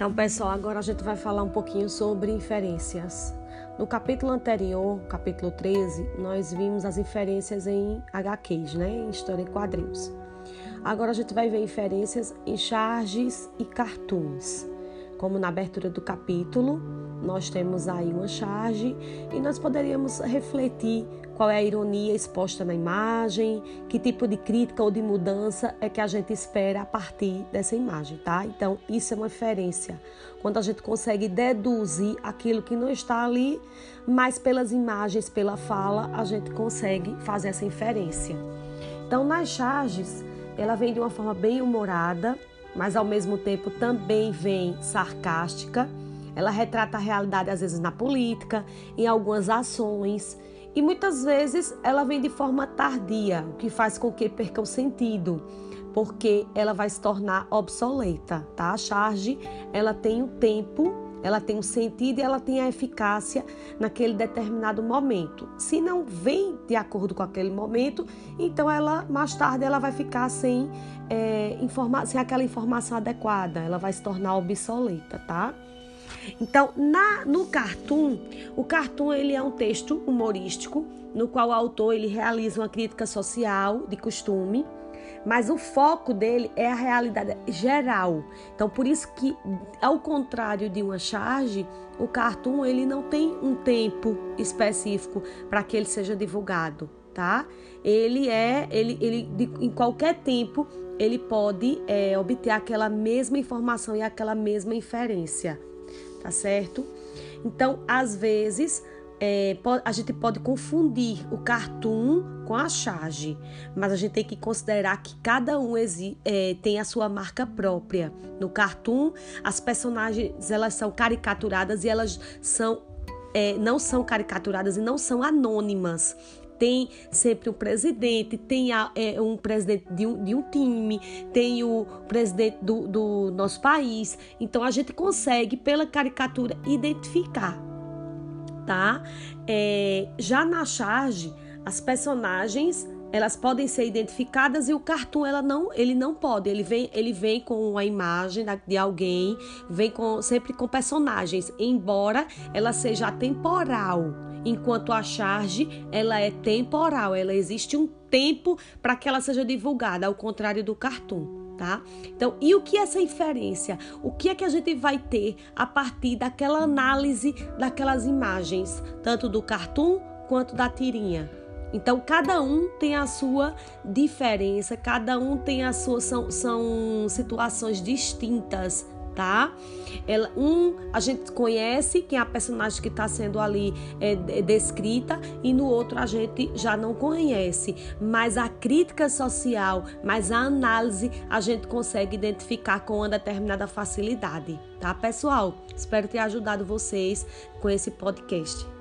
Então, pessoal, agora a gente vai falar um pouquinho sobre inferências. No capítulo anterior, capítulo 13, nós vimos as inferências em HQs, né? Em história em quadrinhos. Agora a gente vai ver inferências em charges e cartoons. Como na abertura do capítulo, nós temos aí uma charge e nós poderíamos refletir qual é a ironia exposta na imagem, que tipo de crítica ou de mudança é que a gente espera a partir dessa imagem, tá? Então, isso é uma referência. Quando a gente consegue deduzir aquilo que não está ali, mas pelas imagens, pela fala, a gente consegue fazer essa inferência. Então, nas charges, ela vem de uma forma bem humorada, mas ao mesmo tempo também vem sarcástica. Ela retrata a realidade às vezes na política, em algumas ações, e muitas vezes ela vem de forma tardia, o que faz com que perca o sentido, porque ela vai se tornar obsoleta, tá? A charge, ela tem um tempo, ela tem um sentido e ela tem a eficácia naquele determinado momento. Se não vem de acordo com aquele momento, então ela mais tarde ela vai ficar sem, é, sem aquela informação adequada, ela vai se tornar obsoleta, tá? Então, na, no cartoon, o cartoon ele é um texto humorístico no qual o autor ele realiza uma crítica social de costume, mas o foco dele é a realidade geral. Então, por isso que, ao contrário de uma charge, o cartoon ele não tem um tempo específico para que ele seja divulgado, tá? Ele é, ele, ele de, em qualquer tempo ele pode é, obter aquela mesma informação e aquela mesma inferência tá certo? Então, às vezes, é, a gente pode confundir o cartoon com a charge, mas a gente tem que considerar que cada um é, tem a sua marca própria. No cartoon, as personagens elas são caricaturadas e elas são é, não são caricaturadas e não são anônimas tem sempre um presidente, tem a, é, um presidente de um, de um, time, tem o presidente do, do nosso país. Então a gente consegue, pela caricatura, identificar, tá? É, já na charge, as personagens elas podem ser identificadas e o cartoon ela não, ele não pode. Ele vem, ele vem com a imagem de alguém, vem com sempre com personagens, embora ela seja atemporal enquanto a charge ela é temporal, ela existe um tempo para que ela seja divulgada, ao contrário do cartoon. Tá? Então, e o que é essa inferência? O que é que a gente vai ter a partir daquela análise daquelas imagens, tanto do cartoon quanto da tirinha? Então, cada um tem a sua diferença, cada um tem a sua. São, são situações distintas tá? Ela, um, a gente conhece quem é a personagem que está sendo ali é, descrita e no outro a gente já não conhece, mas a crítica social, mas a análise a gente consegue identificar com uma determinada facilidade, tá, pessoal? Espero ter ajudado vocês com esse podcast.